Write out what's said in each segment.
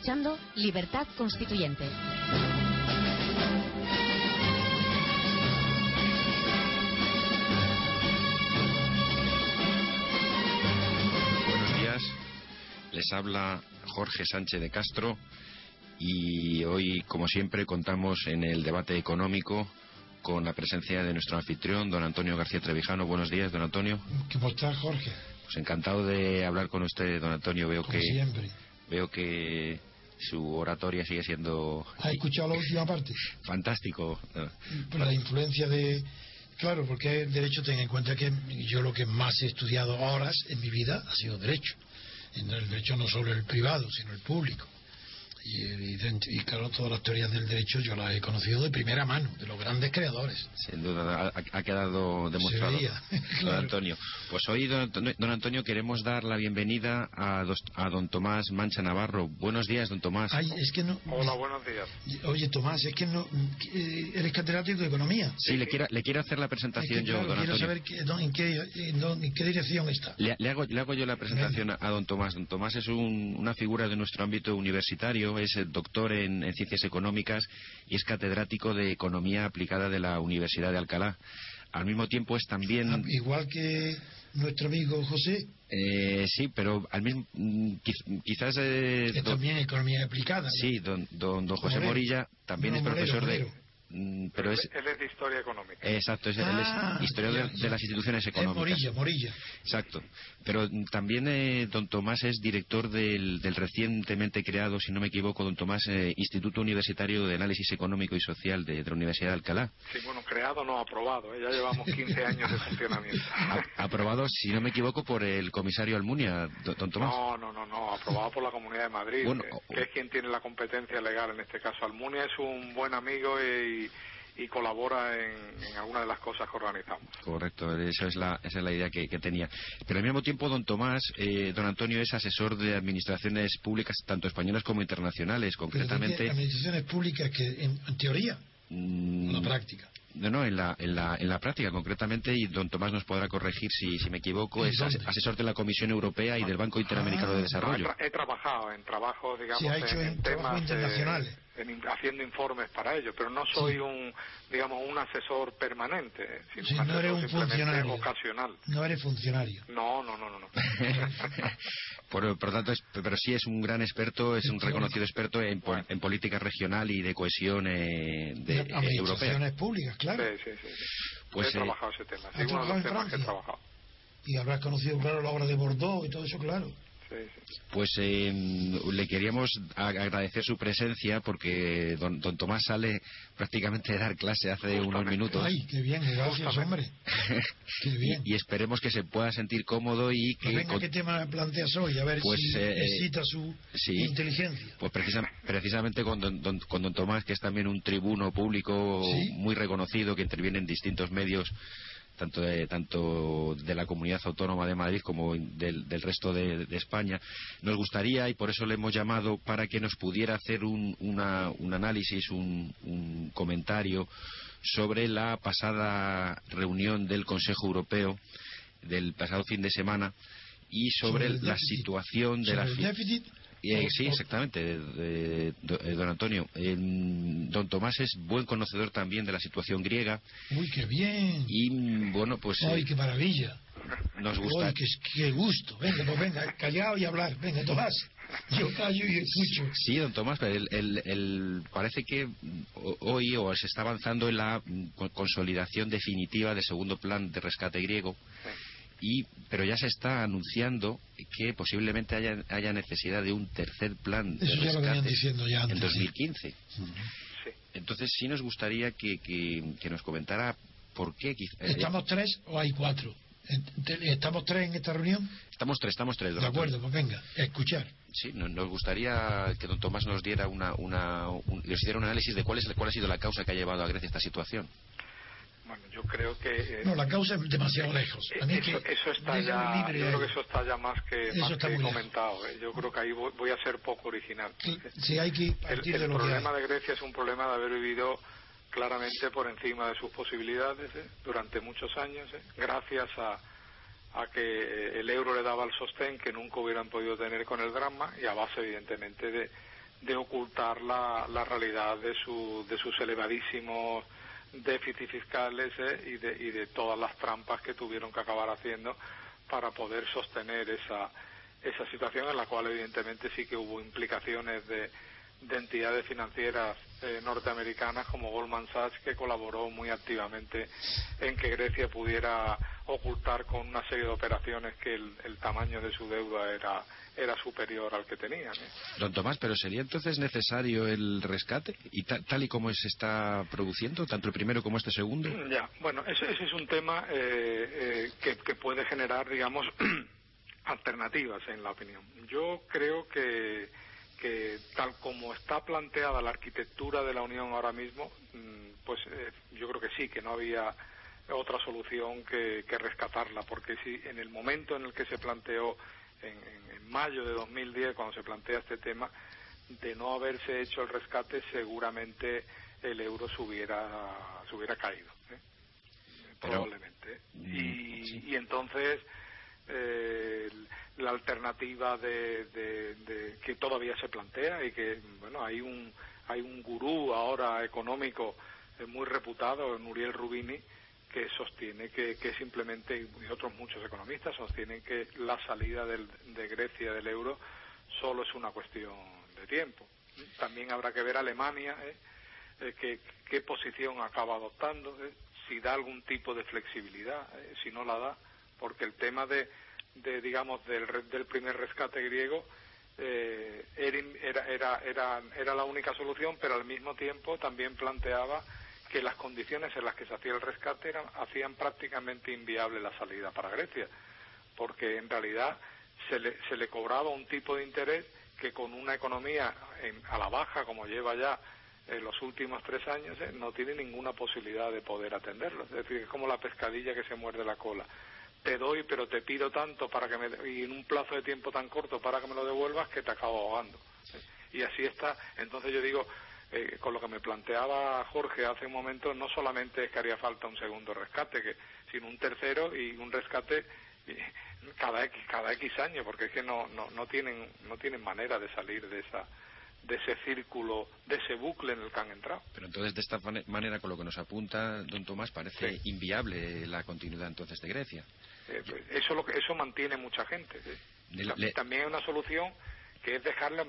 Escuchando Libertad Constituyente. Buenos días, les habla Jorge Sánchez de Castro y hoy, como siempre, contamos en el debate económico con la presencia de nuestro anfitrión, don Antonio García Trevijano. Buenos días, don Antonio. ¿Cómo está, Jorge? Pues encantado de hablar con usted, don Antonio. Veo Como que siempre. veo que su oratoria sigue siendo ¿Has escuchado la última parte? fantástico. Por la influencia de... Claro, porque el derecho, ten en cuenta que yo lo que más he estudiado horas en mi vida ha sido derecho. El derecho no solo el privado, sino el público. Y, y claro, todas las teorías del derecho yo las he conocido de primera mano, de los grandes creadores. Sin duda, ha, ha quedado demostrado. veía, Don claro. Antonio. Pues hoy, don, Antonio- don Antonio, queremos dar la bienvenida a, dos- a don Tomás Mancha Navarro. Buenos días, don Tomás. Ay, es que no... Hola, buenos días. Oye, Tomás, es que no... eh, Eres catedrático de Economía. Sí, le quiero, le quiero hacer la Es presentación que, yo, claro, don quiero Antonio. saber que- dónde- en, qué, en dónde- en qué dirección está. Le, le hago, le hago yo la presentación a, a don Tomás. Don Tomás es un- una figura de nuestro ámbito universitario, es doctor en, en ciencias económicas y es catedrático de economía aplicada de la Universidad de Alcalá. Al mismo tiempo es también... Ah, Igual que nuestro amigo José, Eh, sí, pero al mismo mm, quiz- quizás eh, don- también economía aplicada. ¿no? sí, don, don, don José. Morilla también No, es profesor Moreno. de mm, pero es Él es de historia económica. exacto, es, él Ah, es historiador ya, de, las instituciones Es económicas. Morilla, Morilla. Exacto. Pero mm, también eh, don Tomás es director del, del recientemente creado, si no me equivoco, don Tomás, eh, Instituto Universitario de Análisis Económico y Social de, de la Universidad de Alcalá. Sí, bueno, creado no aprobado. ¿eh? Ya llevamos 15 años de funcionamiento. A- aprobado, si no me equivoco, por el comisario Almunia, do- don Tomás. No, no, no, no, aprobado por la Comunidad de Madrid, Bueno, que, o- que es quien tiene la competencia legal en este caso. Almunia es un buen amigo y, y colabora en, en algunas de las cosas que organizamos. Correcto, esa es la, esa es la idea que, que tenía. Pero al mismo tiempo, don Tomás, eh, don Antonio es asesor de administraciones públicas, tanto españolas como internacionales, concretamente. administraciones públicas que en, en teoría, mm, en la práctica. No, no, en la, en, la, en la práctica concretamente, y don Tomás nos podrá corregir si, si me equivoco, ¿En es dónde? asesor de la Comisión Europea y del Banco Interamericano de Ah. No, he, Desarrollo. tra- he trabajado en trabajos, digamos, Sí, ha hecho en trabajos temas internacionales. En haciendo informes para ello, pero no soy un, digamos, un asesor permanente, sino Sí, un no eres un funcionario. ocasional. No eres funcionario. No, no, no, no. no. por, por lo tanto, es- pero sí es un gran experto, es un reconocido experto en, pol- en política regional y de cohesión eh, de, eh, europea. administraciones públicas, claro. Sí, sí, sí. sí. Pues, he eh, trabajado ese tema. ¿ha Sí, uno de trabajado los en temas que he Francia? trabajado. Y habrás conocido, claro, la obra de Bordeaux y todo eso, claro. Pues eh, le queríamos agradecer su presencia porque don, don Tomás sale prácticamente de dar clase hace unos minutos. Ay, qué bien, gracias, Justamente. hombre. Qué bien. y, y esperemos que se pueda sentir cómodo y Pues que venga, con- ¿qué tema planteas hoy? A ver Pues, si eh, excita su sí. inteligencia. Pues precisa- precisamente con don, don- con don Tomás, que es también un tribuno público Sí. muy reconocido, que interviene en distintos medios, tanto de, tanto de la comunidad autónoma de Madrid como del, del resto de, de España, nos gustaría, y por eso le hemos llamado, para que nos pudiera hacer un, una- un análisis, un, un comentario sobre la pasada reunión del Consejo Europeo del pasado fin de semana y sobre, la déficit. situación de Sobre la el fi- déficit, eh, sí, exactamente, de- eh, don Antonio. Eh, don Tomás es buen conocedor también de la situación griega Uy, qué bien. y, bueno, pues eh, Ay, qué maravilla. nos gusta. Uy, qué, qué gusto. Venga, pues venga, callado y hablar. Venga, Tomás. Yo callo y escucho. Sí, don Tomás, pero el- el- el- parece que ho- hoy o se está avanzando en la co- consolidación definitiva del segundo plan de rescate griego. Y, pero ya se está anunciando que posiblemente haya, haya necesidad de un tercer plan de Eso ya lo diciendo ya antes. en sí. 2015. Sí. Entonces sí nos gustaría que, que- que nos comentara ¿Por qué? ¿Estamos tres o hay cuatro? ¿Estamos tres en esta reunión? Estamos tres, estamos tres. De acuerdo, pues venga, escuchar. Sí, nos gustaría que don Tomás nos diera una, una un, hiciera un análisis de cuál, es, cuál ha sido la causa que ha llevado a Grecia a esta situación. Bueno, yo creo que... Eh, no, la causa es demasiado lejos. eso, está ya, yo creo que eso está ya más que, más que comentado. ¿eh? Yo creo que ahí voy, a ser poco original. Sí, hay que partir el, el problema de Grecia es un problema de haber vivido claramente por encima de sus posibilidades ¿eh? durante muchos años, gracias a, a que el euro le daba el sostén que nunca hubieran podido tener con el drama y a base, evidentemente, de, de ocultar la, la realidad de, su, de sus elevadísimos déficits fiscales ¿eh? y, de, y de todas las trampas que tuvieron que acabar haciendo para poder sostener esa, esa situación en la cual evidentemente sí que hubo implicaciones de, de entidades financieras eh, norteamericanas como Goldman Sachs que colaboró muy activamente en que Grecia pudiera ocultar con una serie de operaciones que el tamaño de su deuda era era superior al que tenían. ¿eh? Don Tomás, pero ¿sería entonces necesario el rescate? ¿Y tal y como se está produciendo, tanto el primero como este segundo? Ya, bueno, ese, ese es un tema eh, eh, que, que, puede generar, digamos, alternativas en la opinión. Yo creo que, que tal como está planteada la arquitectura de la Unión ahora mismo, mm, pues yo creo que sí, que no había otra solución que, que rescatarla, porque si en el momento en el que se planteó en, en, mayo de 2010, cuando se plantea este tema, de no haberse hecho el rescate, seguramente el euro se hubiera, se hubiera caído. ¿eh? Probablemente. Mm, y, y, entonces. Eh, la alternativa de, de, de, que todavía se plantea y que bueno hay un hay un gurú ahora económico eh, muy reputado Nuriel Rubini que sostiene que, que simplemente, y otros muchos economistas sostienen que la salida del, de Grecia del euro solo es una cuestión de tiempo. También habrá que ver Alemania, ¿eh? eh qué posición acaba adoptando, ¿eh? si da algún tipo de flexibilidad, ¿eh? si no la da, porque el tema de, de digamos, del, del primer rescate griego eh, era, era, era, era la única solución, pero al mismo tiempo también planteaba que las condiciones en las que se hacía el rescate eran, hacían prácticamente inviable la salida para Grecia, porque en realidad se le, se le cobraba un tipo de interés que con una economía en, a la baja como lleva ya en los últimos tres años eh, no tiene ninguna posibilidad de poder atenderlo. Es decir, es como la pescadilla que se muerde la cola. Te doy, pero te pido tanto para que me, y en un plazo de tiempo tan corto para que me lo devuelvas que te acabo ahogando. Y así está. Entonces yo digo, eh, con lo que me planteaba Jorge hace un momento, no solamente es que haría falta un segundo rescate, que, sino un tercero y un rescate cada X, cada X años, porque es que no, no, no, tienen, no tienen manera de salir de esa de ese círculo, de ese bucle en el que han entrado. Pero entonces, de esta manera, con lo que nos apunta don Tomás, parece inviable la continuidad entonces de Grecia. Eh, pues, eso, lo que, eso mantiene mucha gente. También hay una solución que es dejarle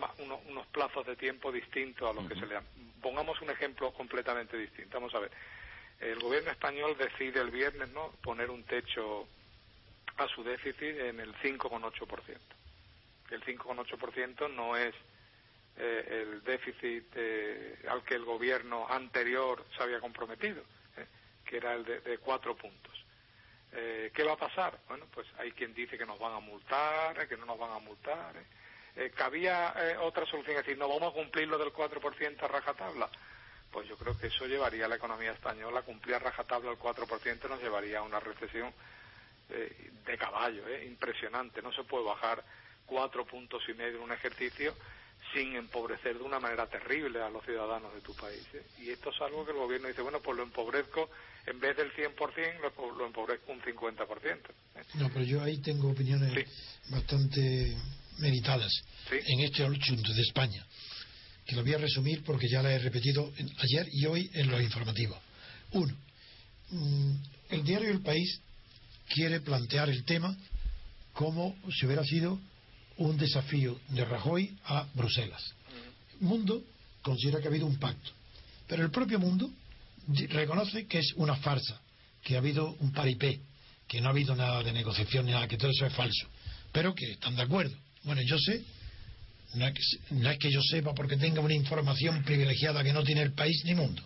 unos, plazos de tiempo distintos a los que se le dan. Pongamos un ejemplo completamente distinto. Vamos a ver. El gobierno español decide el viernes no poner un techo a su déficit en el 5,8%. El 5,8% no es eh, el déficit eh, al que el gobierno anterior se había comprometido, eh, que era el de, de cuatro puntos. ¿Qué va a pasar? Bueno, pues hay quien dice que nos van a multar, que no nos van a multar eh, ¿cabía eh, otra solución? Es decir, ¿no vamos a cumplir lo del 4% a rajatabla? Pues yo creo que eso llevaría a la economía española, cumplir a rajatabla el 4% nos llevaría a una recesión eh, de caballo, eh, impresionante. No se puede bajar cuatro puntos y medio en un ejercicio sin empobrecer de una manera terrible a los ciudadanos de tu país. ¿eh? Y esto es algo que el gobierno dice, bueno, pues lo empobrezco, en vez del 100%, lo, lo empobrezco un 50%. ¿eh? No, pero yo ahí tengo opiniones sí. bastante meditadas ¿Sí? en este asunto de España, que lo voy a resumir porque ya la he repetido ayer y hoy en los informativos. Uno, mmm, el diario El País quiere plantear el tema como si hubiera sido un desafío de Rajoy a Bruselas. El mundo considera que ha habido un pacto, pero el propio mundo reconoce que es una farsa, que ha habido un paripé, que no ha habido nada de negociación ni nada, que todo eso es falso, pero que están de acuerdo. Bueno, yo sé, no es, que, no es que yo sepa porque tenga una información privilegiada que no tiene el país ni mundo,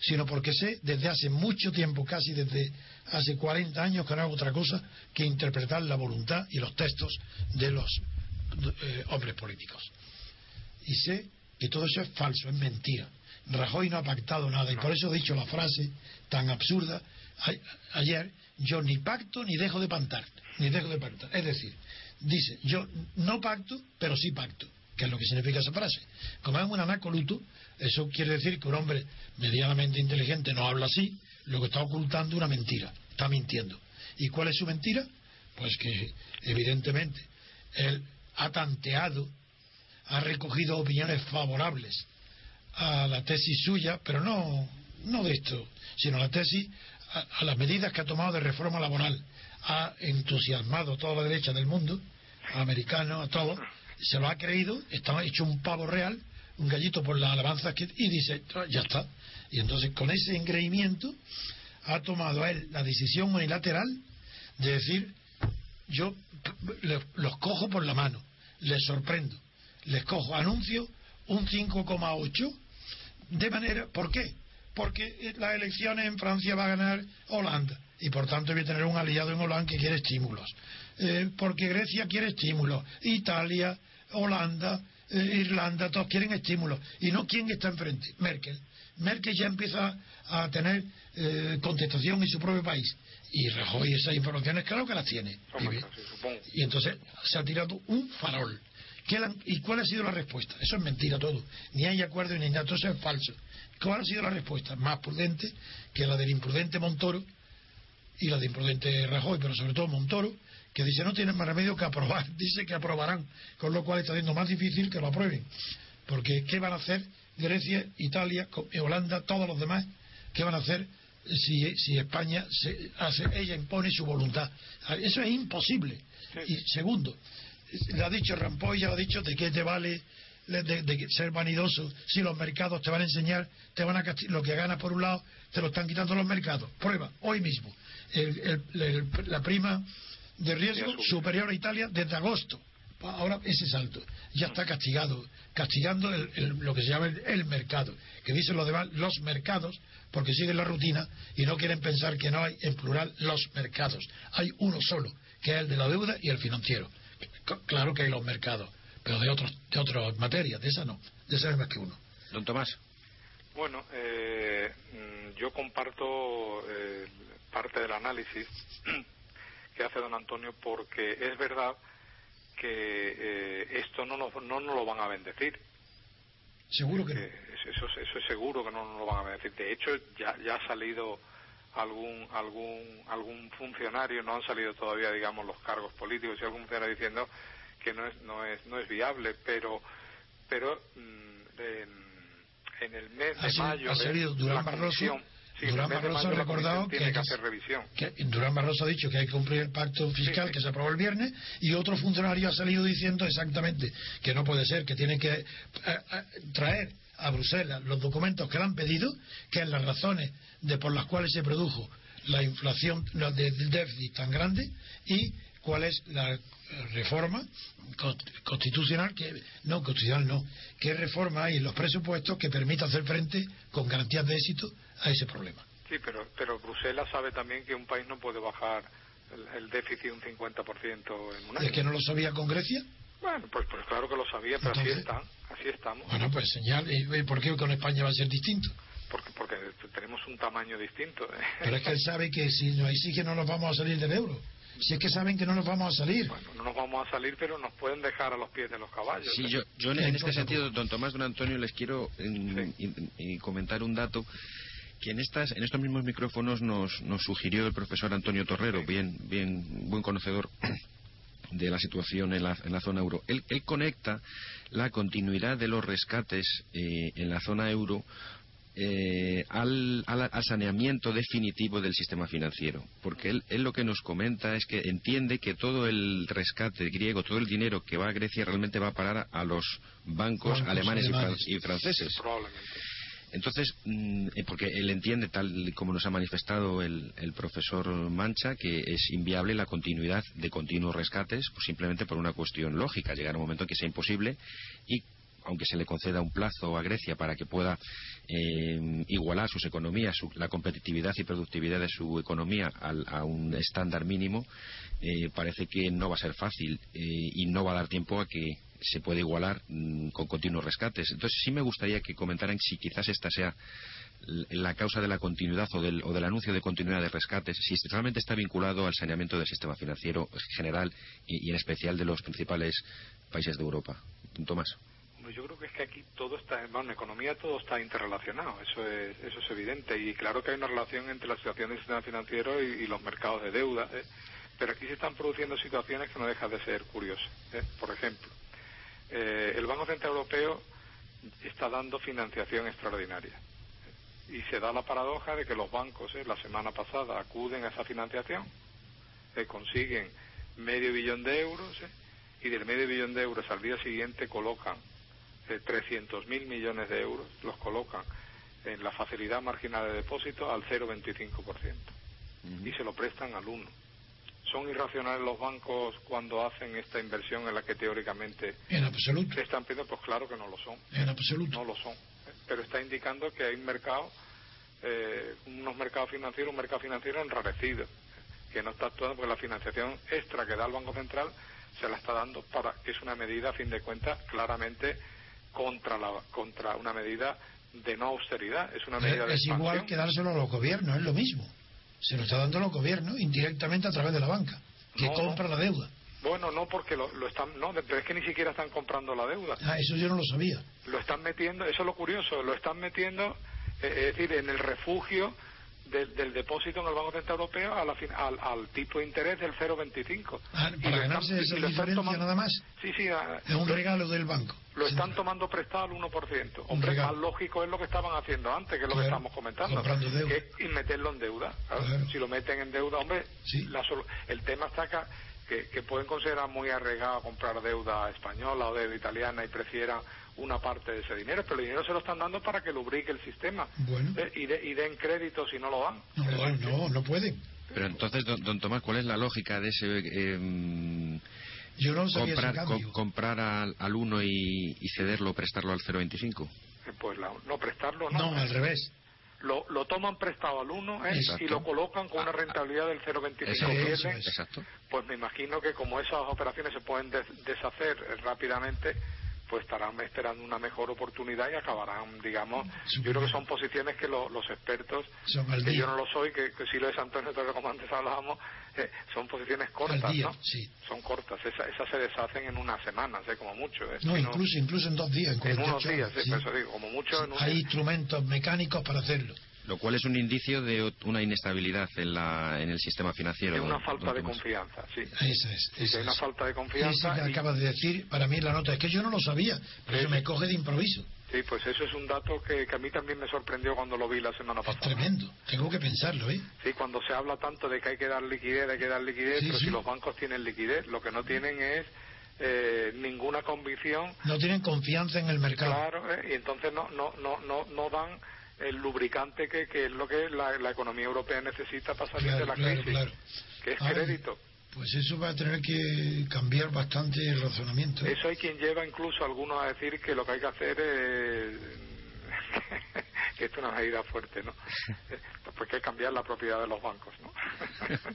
sino porque sé desde hace mucho tiempo, casi desde hace 40 años, que no hago otra cosa que interpretar la voluntad y los textos de los eh, hombres políticos. Y sé que todo eso es falso, es mentira. Rajoy no ha pactado nada y por eso he dicho la frase tan absurda ayer, yo ni pacto ni dejo de pactar, ni dejo de pactar. Es decir, dice, yo no pacto, pero sí pacto, que es lo que significa esa frase. Como es un anacoluto, eso quiere decir que un hombre medianamente inteligente no habla así, lo que está ocultando una mentira, está mintiendo. ¿Y cuál es su mentira? Pues que evidentemente él ha tanteado, ha recogido opiniones favorables a la tesis suya, pero no, no de esto, sino la tesis a, las medidas que ha tomado de reforma laboral. Ha entusiasmado a toda la derecha del mundo, a americanos, a todos, se lo ha creído, está hecho un pavo real, un gallito por las alabanzas que, y dice, ya está. Y entonces con ese engreimiento ha tomado a él la decisión unilateral de decir, yo los cojo por la mano, les sorprendo, les cojo, anuncio un 5,8 de manera, ¿por qué? Porque las elecciones en Francia va a ganar Holanda y por tanto voy a tener un aliado en Holanda que quiere estímulos. Eh, porque Grecia quiere estímulos, Italia, Holanda, eh, Irlanda, todos quieren estímulos. ¿Y no quién está enfrente? Merkel. Merkel ya empieza a tener eh, contestación en su propio país. Y Rajoy esas informaciones, claro que las tiene. y entonces se ha tirado un farol. ¿Y cuál ha sido la respuesta? Eso es mentira todo. Ni hay acuerdo ni nada, todo eso es falso. ¿Cuál ha sido la respuesta? Más prudente que la del imprudente Montoro y la del imprudente Rajoy, pero sobre todo Montoro, que dice no tienen más remedio que aprobar, dice que aprobarán, con lo cual está siendo más difícil que lo aprueben. Porque ¿qué van a hacer Grecia, Italia, Holanda, todos los demás? ¿Qué van a hacer si, si España se hace, ella impone su voluntad? Eso es imposible. Y segundo, le ha dicho Rampoy, ya lo ha dicho, de qué te vale de, ser vanidoso si los mercados te van a enseñar, te van a lo que ganas por un lado, te lo están quitando los mercados. Prueba, hoy mismo, la prima de riesgo superior a Italia desde agosto. Ahora ese salto ya está castigado, castigando lo que se llama el, mercado, que dicen los demás los mercados, porque siguen la rutina y no quieren pensar que no hay en plural los mercados. Hay uno solo, que es el de la deuda y el financiero. Claro que hay los mercados, pero de otros de otras materias, de esa no, de esa es más que uno. Don Tomás. Bueno, eh, mm, yo comparto eh, parte del análisis que hace don Antonio porque es verdad que eh, esto no nos, no nos lo van a bendecir. Seguro que no. Eso, eso, es seguro que no nos lo van a bendecir. De hecho, ya, ya ha salido algún algún algún funcionario no han salido todavía digamos los cargos políticos y algún funcionario diciendo que no es no es no es viable pero pero mm, en, el mes de mayo ha salido Durán Durán Barroso ha recordado que, hay que, hacer revisión. Durán Barroso ha dicho que hay que cumplir el pacto fiscal que se aprobó el viernes y otro funcionario ha salido diciendo exactamente que no puede ser, que tienen que eh, eh, traer a Bruselas los documentos que le han pedido, que es las razones de por las cuales se produjo la inflación del déficit tan grande y cuál es la reforma constitucional que no constitucional no qué reforma hay en los presupuestos que permita hacer frente con garantías de éxito a ese problema sí pero pero Bruselas sabe también que un país no puede bajar el, déficit un 50% en un año es que no lo sabía con Grecia bueno, pues, pues claro que lo sabía, pero así está, así estamos. Bueno, pues señal, ¿y por qué con España va a ser distinto? Porque, porque tenemos un tamaño distinto. ¿eh? Pero es que él sabe que si nos exige no nos vamos a salir del euro. Si es que saben que no nos vamos a salir. Bueno, no nos vamos a salir, pero nos pueden dejar a los pies de los caballos. Sí, yo, yo en, este sentido, don Tomás, don Antonio, les quiero comentar un dato que en estas en estos mismos micrófonos nos, nos sugirió el profesor Antonio Torrero, bien bien buen conocedor de la situación en la, en la zona euro. Él, conecta la continuidad de los rescates eh, en la zona euro eh, al, saneamiento definitivo del sistema financiero. Porque él, él, lo que nos comenta es que entiende que todo el rescate griego, todo el dinero que va a Grecia realmente va a parar a, los bancos, alemanes, Y, franceses. Entonces, mm, eh, porque él entiende, tal como nos ha manifestado el, profesor Mancha, que es inviable la continuidad de continuos rescates, pues simplemente por una cuestión lógica. Llegará un momento en que sea imposible y aunque se le conceda un plazo a Grecia para que pueda eh, igualar sus economías, la competitividad y productividad de su economía a un estándar mínimo, eh, parece que no va a ser fácil y no va a dar tiempo a que se pueda igualar mm, con continuos rescates. Entonces sí me gustaría que comentaran si quizás esta sea la causa de la continuidad o del, o del anuncio de continuidad de rescates, si realmente está vinculado al saneamiento del sistema financiero general y, en especial de los principales países de Europa. Tomás. Yo creo que es que aquí todo está, bueno, en economía todo está interrelacionado, eso es, eso es evidente, y claro que hay una relación entre la situación del sistema financiero y, los mercados de deuda, ¿eh? pero aquí se están produciendo situaciones que no dejan de ser curiosas. ¿eh? Por ejemplo, eh, el Banco Central Europeo está dando financiación extraordinaria. Y se da la paradoja de que los bancos eh, la semana pasada acuden a esa financiación, eh, consiguen medio billón de euros eh, y del medio billón de euros al día siguiente colocan 300.000 mil millones de euros, los colocan en la facilidad marginal de depósito al 0,25% y se lo prestan al 1%. ¿Son irracionales los bancos cuando hacen esta inversión en la que teóricamente en absoluto. están pidiendo? Pues claro que no lo son. En absoluto. No lo son pero está indicando que hay un mercado, eh, unos mercados financieros, un mercado financiero enrarecido, que no está actuando porque la financiación extra que da el Banco Central se la está dando para, que es una medida, a fin de cuentas, claramente contra, la, contra una medida de no austeridad, es una medida de Es igual que dárselo a los gobiernos, es lo mismo. Se lo está dando los gobiernos indirectamente a través de la banca, que compra la deuda. Bueno, no, porque lo, están, no, pero es que ni siquiera están comprando la deuda. Ah, eso yo no lo sabía. Lo están metiendo, eso es lo curioso, lo están metiendo, eh, es decir, en el refugio del, depósito en el Banco Central Europeo al, al, tipo de interés del 0,25. Ah, para ganarse esa diferencia nada más. Sí, sí. Es un regalo del banco. Lo están tomando prestado al 1%. Hombre, más lógico es lo que estaban haciendo antes, que es lo que estamos comentando. Que es, y meterlo en deuda. Si lo meten en deuda, hombre, el tema está acá que, pueden considerar muy arriesgado comprar deuda española o deuda italiana y prefieran una parte de ese dinero, pero el dinero se lo están dando para que lubrique el sistema eh, y, y, den crédito si no lo dan. No, no, no pueden. Pero entonces, don, Tomás, ¿cuál es la lógica de ese... Em, Yo no comprar, comprar al, al 1 y, y, cederlo, prestarlo al 0,25? Eh, pues no, prestarlo no. No, al revés lo, lo toman prestado al uno ¿eh? y lo colocan con una ah, rentabilidad del 0,25. Exacto. Pues me imagino que como esas operaciones se pueden deshacer rápidamente, pues estarán esperando una mejor oportunidad y acabarán, digamos, yo creo que son posiciones que los expertos, que yo no lo soy, que, si lo es Antonio, como antes hablábamos, eh, son posiciones cortas, ¿no? Son cortas, esas se deshacen en unas semanas, ¿eh? como mucho. ¿eh? No, incluso, incluso en dos días. En, unos días, eso digo, como mucho. Hay instrumentos mecánicos para hacerlo. Lo cual es un indicio de una inestabilidad en, la, en el sistema financiero. De una falta de confianza, sí. Esa es. Esa una falta de confianza. Eso que acabas de decir, para mí la nota es que yo no lo sabía, pero eso me coge de improviso. Sí, pues eso es un dato que, a mí también me sorprendió cuando lo vi la semana pasada. Es tremendo, tengo que pensarlo, ¿eh? Sí, cuando se habla tanto de que hay que dar liquidez, hay que dar liquidez, pero si los bancos tienen liquidez, lo que no tienen es eh, ninguna convicción. No tienen confianza en el mercado. Claro, ¿eh? y entonces no, no, no, no, no dan el lubricante que, que es lo que la, economía europea necesita para salir de la crisis, que es crédito. Pues eso va a tener que cambiar bastante el razonamiento. Eso hay quien lleva incluso a algunos a decir que lo que hay que hacer es que esto es una medida fuerte, ¿no? Pues que hay que cambiar la propiedad de los bancos, ¿no?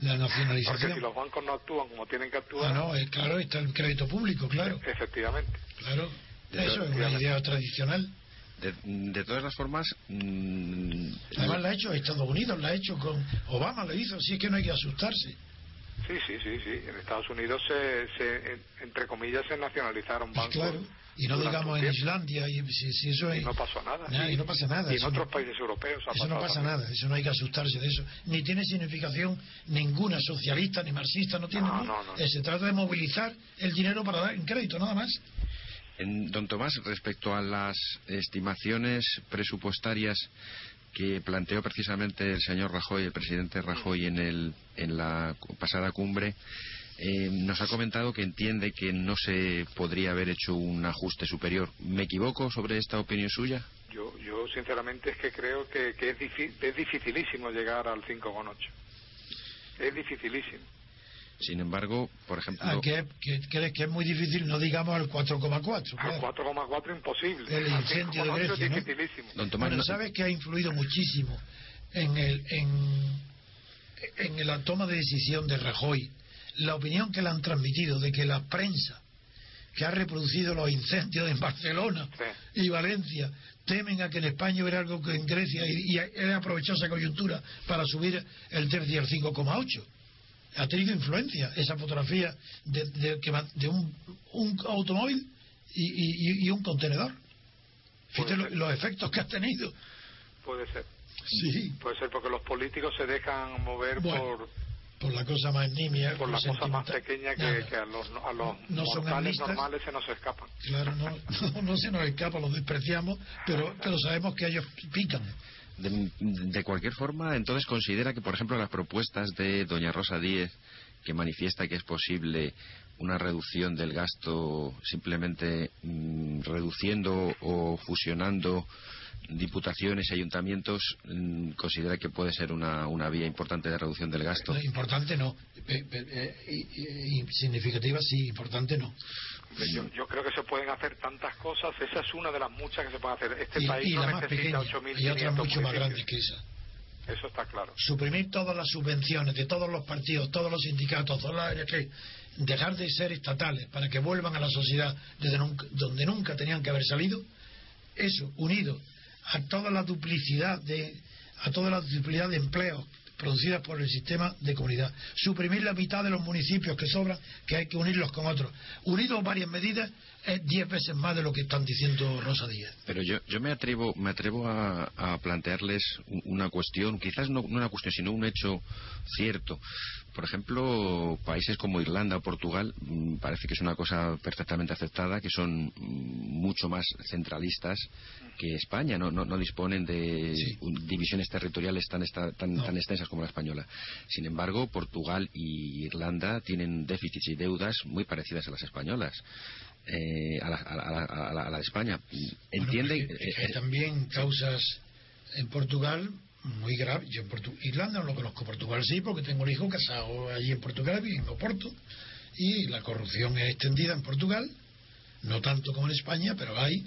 La nacionalización. Porque si los bancos no actúan como tienen que actuar... Ah, no, es, claro, está el crédito público, claro. Efectivamente. Claro, eso es una idea tradicional. De, todas las formas. Mmm, Además, la ha hecho Estados Unidos, la ha hecho con. Obama lo hizo, así es que no hay que asustarse. Sí, sí, sí, sí. En Estados Unidos, se, se entre comillas, se nacionalizaron bancos. claro. Y no digamos en Islandia, y, si, eso y no pasó nada. Y no pasa nada. Y en otros países europeos. eso no pasa nada, eso no hay que asustarse de eso. Ni tiene significación ninguna socialista ni marxista, no tiene. No, no, no. Se trata de movilizar el dinero para dar en crédito, nada más. En, don Tomás, respecto a las estimaciones presupuestarias que planteó precisamente el señor Rajoy, el presidente Rajoy, en, el, en la pasada cumbre, eh, nos ha comentado que entiende que no se podría haber hecho un ajuste superior. ¿Me equivoco sobre esta opinión suya? Yo, yo sinceramente es que creo que, es, es dificilísimo llegar al 5,8. Es dificilísimo. Sin embargo, por ejemplo... Ah, que, que, que, es muy difícil, no digamos al 4,4. Al 4,4 imposible. El incendio de Grecia, es dificilísimo. Don Tomás, bueno, ¿sabes que ha influido muchísimo en, el, en, en la toma de decisión de Rajoy? La opinión que le han transmitido de que la prensa que ha reproducido los incendios en Barcelona y Valencia temen a que en España hubiera algo que en Grecia y, y él aprovechó esa coyuntura para subir el tercio al 5,8 ha tenido influencia esa fotografía de, de, de un, un, automóvil y, y, un contenedor. Fíjate los efectos que ha tenido. Puede ser. Sí. Puede ser porque los políticos se dejan mover por por la cosa más nimia, por la cosa más pequeña que, a los, a los no mortales normales se nos escapan. Claro, no, no, se nos escapa, los despreciamos, pero, pero sabemos que ellos pican. De, cualquier forma, entonces considera que, por ejemplo, las propuestas de doña Rosa Díez, que manifiesta que es posible una reducción del gasto simplemente mm, reduciendo o fusionando diputaciones y ayuntamientos, mm, considera que puede ser una, vía importante de reducción del gasto. importante no. Eh, significativa sí, importante no. Yo, creo que se pueden hacer tantas cosas. Esa es una de las muchas que se pueden hacer. Este país no necesita 8.000 Y otras mucho más grandes que esa. Eso está claro. Suprimir todas las subvenciones de todos los partidos, todos los sindicatos, todas dejar de ser estatales para que vuelvan a la sociedad desde donde nunca tenían que haber salido. Eso, unido a toda la duplicidad de a toda la duplicidad de empleos producidas por el sistema de comunidad. Suprimir la mitad de los municipios que sobran, que hay que unirlos con otros. Unidos varias medidas es diez veces más de lo que están diciendo Rosa Díaz. Pero yo, yo me atrevo, me atrevo a, plantearles una cuestión, quizás no, una cuestión, sino un hecho cierto. Por ejemplo, países como Irlanda o Portugal mm, parece que es una cosa perfectamente aceptada, que son mm, mucho más centralistas que España, no, no, disponen de divisiones territoriales tan, tan, extensas como la española. Sin embargo, Portugal y Irlanda tienen déficits y deudas muy parecidas a las españolas. Eh, a, la, de España. ¿Entienden? hay también causas en Portugal muy graves. Yo en Irlanda no lo conozco, Portugal sí, porque tengo un hijo casado allí en Portugal, y en Oporto, y la corrupción es extendida en Portugal, no tanto como en España, pero hay,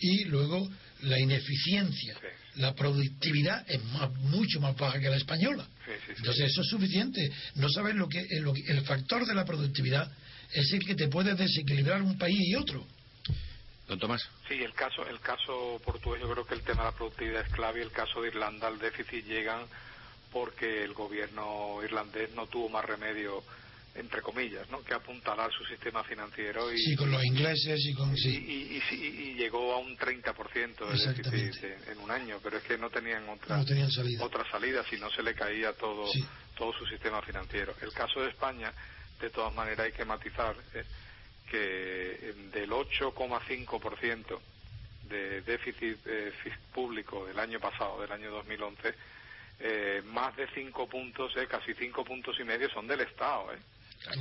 y luego la ineficiencia, la productividad es mucho más baja que la española. Entonces eso es suficiente. No sabes lo que, lo que el factor de la productividad es el que te puede desequilibrar un país y otro. Don Tomás. Sí, el caso, el caso portugués, yo creo que el tema de la productividad es clave y el caso de Irlanda, el déficit llegan porque el gobierno irlandés no tuvo más remedio entre comillas, ¿no? que apuntalar su sistema financiero. Y, sí, con los ingleses y con... Sí. Y, llegó a un 30% de déficit en un año, pero es que no tenían otra, no tenían salida. otra salida, si no se le caía todo, todo su sistema financiero. El caso de España de todas maneras hay que matizar eh, que del 8,5% de déficit eh, público del año pasado, del año 2011, eh, más de 5 puntos, casi 5 puntos y medio son del Estado.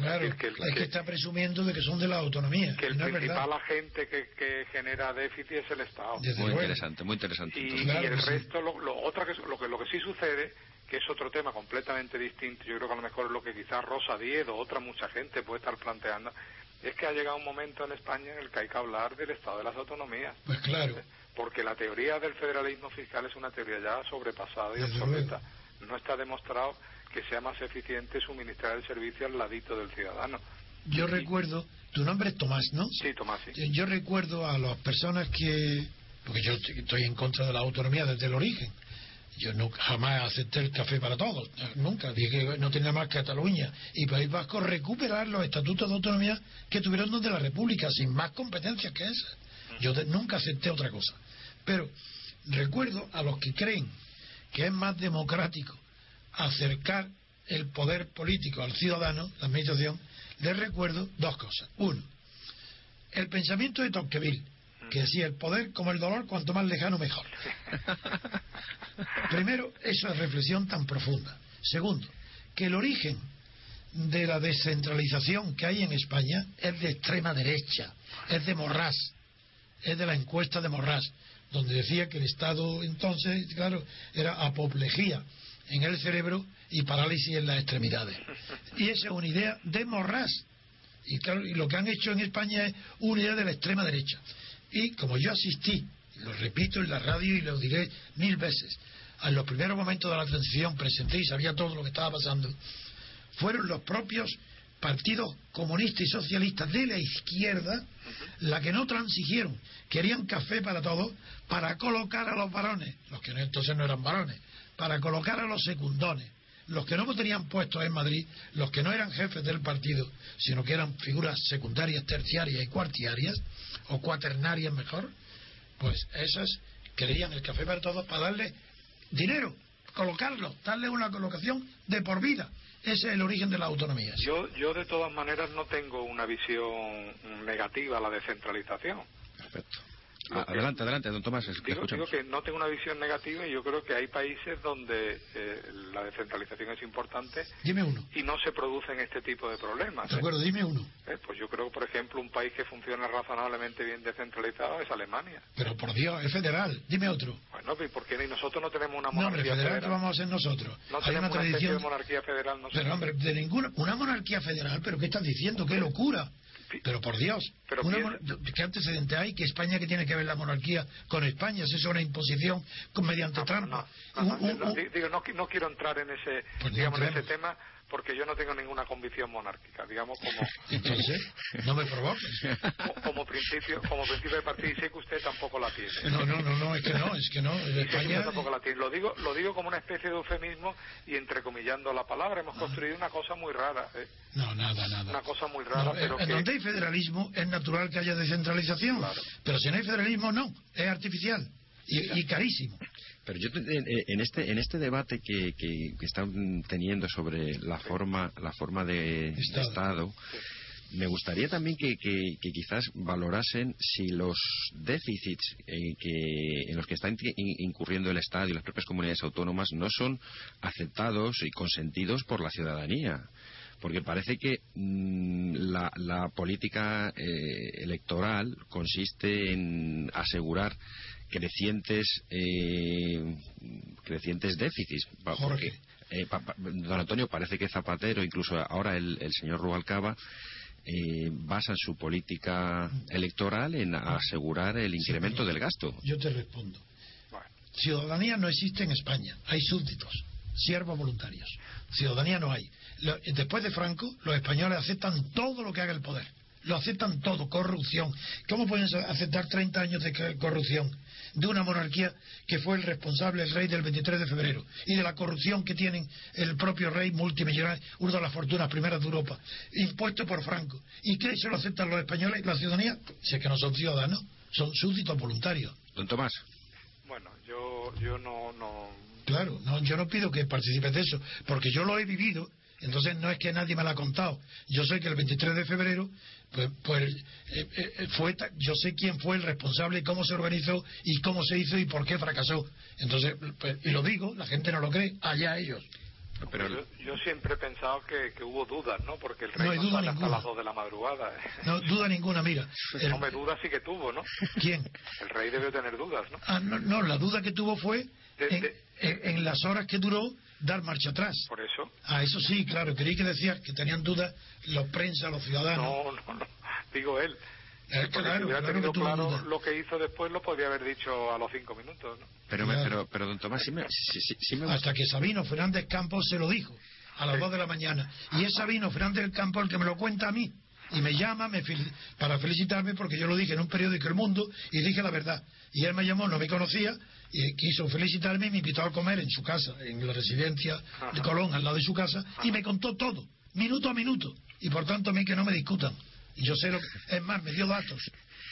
Claro, es que, está presumiendo de que son de la autonomía. Que el principal agente que, que, genera déficit es el Estado. muy interesante, muy interesante. Y, el resto, lo, otra que, lo, que, lo que sí sucede que es otro tema completamente distinto, yo creo que a lo mejor es lo que quizás Rosa Díez o otra mucha gente puede estar planteando, es que ha llegado un momento en España en el que hay que hablar del Estado de las autonomías. Pues claro. Porque la teoría del federalismo fiscal es una teoría ya sobrepasada y obsoleta. No está demostrado que sea más eficiente suministrar el servicio al ladito del ciudadano. Yo recuerdo, tu nombre es Tomás, ¿no? Sí, Tomás, sí. Yo recuerdo a las personas que, porque yo estoy en contra de la autonomía desde el origen, yo no, jamás acepté el café para todos, nunca. Dije que no tenía más Cataluña y País Vasco recuperar los estatutos de autonomía que tuvieron de la República, sin más competencias que esas. Yo nunca acepté otra cosa. Pero recuerdo a los que creen que es más democrático acercar el poder político al ciudadano, la administración, les recuerdo dos cosas. Uno, el pensamiento de Tocqueville, que decía el poder como el dolor, cuanto más lejano mejor. Primero, esa reflexión tan profunda. Segundo, que el origen de la descentralización que hay en España es de extrema derecha, es de Morras, es de la encuesta de Morras, donde decía que el Estado entonces, claro, era apoplejía en el cerebro y parálisis en las extremidades. Y esa es una idea de Morras. Y, claro, y lo que han hecho en España es una idea de la extrema derecha. Y como yo asistí, lo repito en la radio y lo diré mil veces, en los primeros momentos de la transición presenté y sabía todo lo que estaba pasando, fueron los propios partidos comunistas y socialistas de la izquierda la que no transigieron, querían café para todos, para colocar a los varones, los que entonces no eran varones, para colocar a los secundones, los que no tenían puestos en Madrid, los que no eran jefes del partido, sino que eran figuras secundarias, terciarias y cuartiarias, o cuaternarias mejor, pues esas querían el café para todos para darle dinero, colocarlo, darle una colocación de por vida. Ese es el origen de la autonomía. Yo, yo de todas maneras no tengo una visión negativa a la descentralización. Perfecto. Ah, adelante, adelante, don Tomás. Digo, digo, que no tengo una visión negativa y yo creo que hay países donde eh, la descentralización es importante. Dime uno. Y no se producen este tipo de problemas. De acuerdo, dime uno. Eh, pues yo creo, por ejemplo, un país que funciona razonablemente bien descentralizado es Alemania. Pero por Dios, es federal. Dime otro. Bueno, ¿y por qué nosotros no tenemos una monarquía no, hombre, federal? que vamos a ser nosotros? No hay tenemos una tradición. de monarquía federal nosotros. Pero, hombre, de ninguna. Una monarquía federal, ¿pero qué estás diciendo? ¡Qué locura! Pero por Dios, Pero ¿qué antecedente hay? que España que tiene que ver la monarquía con España? ¿Es eso una imposición con, mediante no, trampa? No, no, no, digo, no, quiero entrar en ese, Pues digamos, en ese tema porque yo no tengo ninguna convicción monárquica, digamos, como, Entonces, no me provoques. como, como principio como principio de partido y sé que usted tampoco la tiene. No, no, no, no, es que no, es que no. Usted España. tampoco la tiene. Lo digo, lo digo como una especie de eufemismo y entrecomillando la palabra. Hemos construido una cosa muy rara, ¿eh? No, nada, nada. una cosa muy rara, No, pero en que... donde hay federalismo es natural que haya descentralización. Claro. Pero si no hay federalismo, no. Es artificial y, y carísimo. Pero yo en, este en este debate que, que- que están teniendo sobre la forma la forma de de Estado. Estado, me gustaría también que, que- que quizás valorasen si los déficits en, que, en los que está incurriendo el Estado y las propias comunidades autónomas no son aceptados y consentidos por la ciudadanía. Porque parece que mm, la, la política eh, electoral consiste en asegurar crecientes eh, crecientes déficits. Jorge. porque, eh, pa- pa- don Antonio parece que Zapatero, incluso ahora el, el señor Rubalcaba, eh, basan su política electoral en asegurar el incremento del gasto. Yo te respondo. Ciudadanía no existe en España. Hay súbditos, siervos voluntarios. Ciudadanía no hay. Lo- después de Franco, los españoles aceptan todo lo que haga el poder. Lo aceptan todo, corrupción. ¿Cómo pueden aceptar 30 años de corrupción de una monarquía que fue el responsable, el rey del 23 de febrero, y de la corrupción que tienen el propio rey multimillonario, una de las fortunas primeras de Europa, impuesto por Franco? ¿Y qué eso lo aceptan los españoles? La ciudadanía, si es que no son ciudadanos, son súbditos voluntarios. Don Tomás, bueno, yo, yo no, no, Claro, no, yo no pido que participes de eso, porque yo lo he vivido, entonces no es que nadie me lo ha contado. Yo sé que el 23 de febrero, pues, pues eh, eh, fue, ta- yo sé quién fue el responsable, y cómo se organizó y cómo se hizo y por qué fracasó. Entonces, pues, y lo digo, la gente no lo cree, allá ellos. pero yo, yo siempre he pensado que, que hubo dudas, ¿no? Porque el rey No hay duda hasta las 2 de la madrugada. ¿eh? No duda ninguna, mira. el- No me duda sí que tuvo, ¿no? ¿Quién? El rey debió tener dudas, ¿no? Ah, no, no, la duda que tuvo fue De- en, de- en- en las horas que duró dar marcha atrás. Por eso. Ah, eso sí, claro, creí que decías que tenían dudas los prensa, los ciudadanos. No, no, no. Digo él. Eh, claro, si hubiera claro tenido que claro dudas. lo que hizo después, lo podría haber dicho a los cinco minutos, ¿no? pero, me- Claro. pero, pero don Tomás, sí me, sí- sí- sí me gusta- hasta que Sabino Fernández Campos se lo dijo a las 2 de la mañana. Y es Sabino Fernández Campos el que me lo cuenta a mí. Y me llama me fel- para felicitarme porque yo lo dije en un periódico El Mundo y dije la verdad. Y él me llamó, no me conocía, y quiso felicitarme y me invitó a comer en su casa, en la residencia de. Colón, al lado de su casa, y me contó todo, minuto a minuto. Y por tanto a mí que no me discutan. Y yo sé lo que... Es más, me dio datos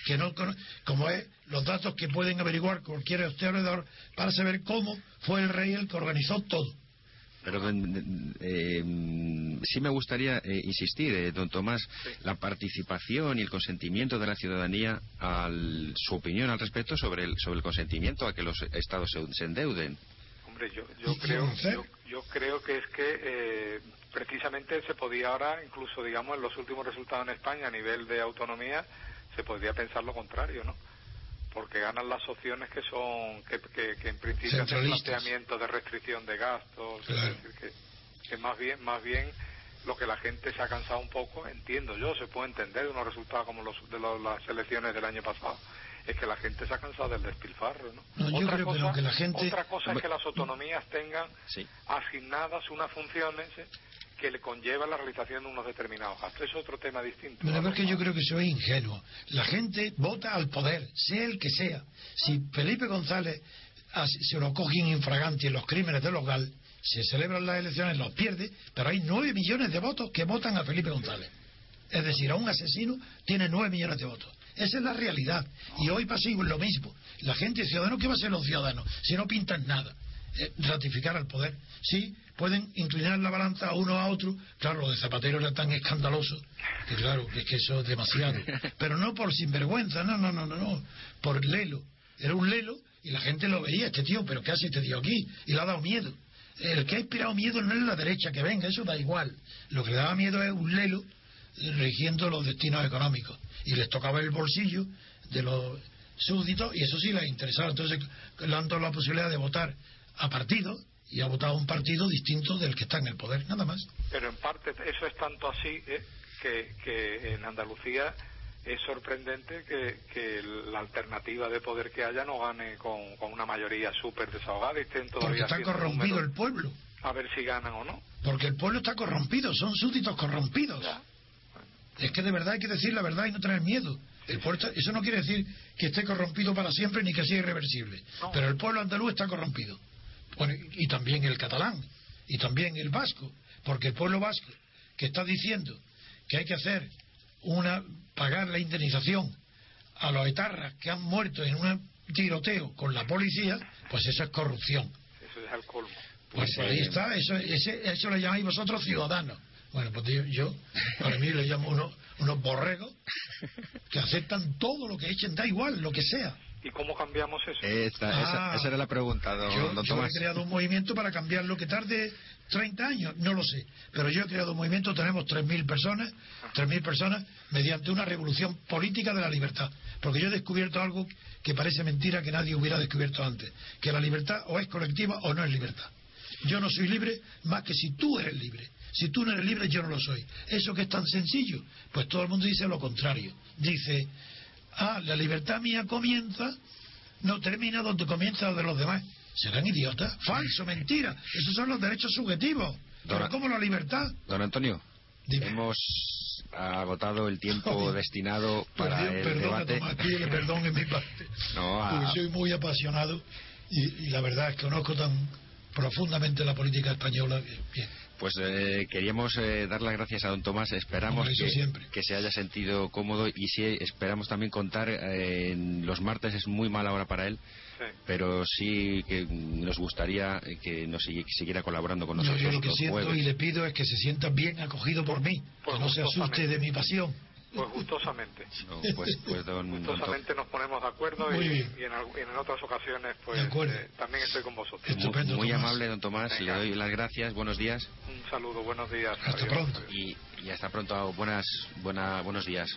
que no cono- como es los datos que pueden averiguar cualquier historiador para saber cómo fue el rey el que organizó todo. Pero eh, mm, sí me gustaría eh, insistir, eh, don Tomás, la participación y el consentimiento de la ciudadanía, al, su opinión al respecto sobre el, sobre el consentimiento a que los estados se, se endeuden. Hombre, yo, yo ¿Y creo, yo, yo creo que es que eh, precisamente se podía ahora, incluso digamos en los últimos resultados en España a nivel de autonomía, se podría pensar lo contrario, ¿no? Porque ganan las opciones que son que, que, en principio hacen planteamiento de restricción de gastos es decir que, que más bien más bien lo que la gente se ha cansado un poco entiendo yo se puede entender de unos resultados como los de las elecciones del año pasado es que la gente se ha cansado del despilfarro, ¿no? otra cosa, que, la gente... Otra cosa es que las autonomías tengan asignadas unas funciones ¿eh? Que le conllevan la realización de unos determinados gastos. Es otro tema distinto. Pero es que yo creo que es ingenuo. La gente vota al poder, sea el que sea. Si Felipe González se lo cogen infraganti en los crímenes de local, se celebran las elecciones, los pierde, pero hay nueve millones de votos que votan a Felipe González. Es decir, a un asesino tiene nueve millones de votos. Esa es la realidad. Y hoy pasa lo mismo. La gente, ciudadano, ¿qué va a ser los ciudadanos? Si no pintan nada. Eh, ratificar al poder. Sí, pueden inclinar la balanza a uno a otro. Claro, lo de Zapatero era tan escandaloso que, claro, es que eso es demasiado. Pero no por sinvergüenza, no, no, no, no, no. Por lelo. Era un lelo y la gente lo veía, este tío, pero ¿qué hace este tío aquí? Y le ha dado miedo. El que ha inspirado miedo no es la derecha que venga, eso da igual. Lo que le daba miedo es un lelo rigiendo los destinos económicos y les tocaba el bolsillo de los súbditos y eso sí les interesaba. Entonces le han dado la posibilidad de votar a partido y ha votado un partido distinto del que está en el poder, nada más. Pero en parte eso es tanto así ¿eh? que, en Andalucía es sorprendente que, la alternativa de poder que haya no gane con, una mayoría súper desahogada y estén todavía Porque está corrompido el pueblo. A ver si ganan o no. Porque el pueblo está corrompido, son súbditos corrompidos. Es que de verdad hay que decir la verdad y no tener miedo. El pueblo eso no quiere decir que esté corrompido para siempre ni que sea irreversible. Pero el pueblo andaluz está corrompido. Y también el catalán. Y también el vasco. Porque el pueblo vasco que está diciendo que hay que hacer una pagar la indemnización a los etarras que han muerto en un tiroteo con la policía, pues eso es corrupción. Eso es el colmo. Pues, pues ahí está, eso, ese, eso lo llamáis vosotros ciudadanos. Bueno, pues yo, para mí le llamo unos, unos borregos que aceptan todo lo que echen, da igual, lo que sea. ¿Y cómo cambiamos eso? esa, esa, era la pregunta, don, yo, yo he creado un movimiento para cambiar lo que tarde 30 años, no lo sé. Pero yo he creado un movimiento, tenemos 3.000 personas, 3.000 personas, mediante una revolución política de la libertad. Porque yo he descubierto algo que parece mentira que nadie hubiera descubierto antes. Que la libertad o es colectiva o no es libertad. Yo no soy libre más que si tú eres libre. Si tú no eres libre, yo no lo soy. Eso que es tan sencillo. Pues todo el mundo dice lo contrario. Dice, ah, la libertad mía comienza, no termina donde comienza la de los demás. ¿Serán idiotas? Falso, mentira. Esos son los derechos subjetivos. Pero ¿cómo la libertad? Don Antonio, hemos agotado el tiempo destinado para el perdón, debate. perdón en mi parte. No, Porque soy muy apasionado y, la verdad es que conozco tan profundamente la política española que, pues eh, queríamos eh, dar las gracias a don Tomás. Esperamos que, se haya sentido cómodo y sí, esperamos también contar. Eh, en los martes es muy mala hora para él, pero sí que nos gustaría que nos siguiera colaborando con nosotros. yo lo que siento y le pido es que se sienta bien acogido por mí, que no se asuste de mi pasión. Pues gustosamente. pues, pues gustosamente nos ponemos de acuerdo y, en, otras ocasiones pues eh, también estoy con vosotros. muy, amable, don Tomás. Le doy las gracias. Buenos días. Un saludo. Buenos días. Hasta pronto. Y, y, hasta pronto. Buenas, buena, buenos días.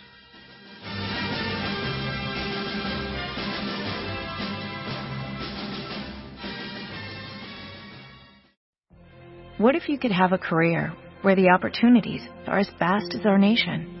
What if you could have a career where the opportunities are as vast as our nation?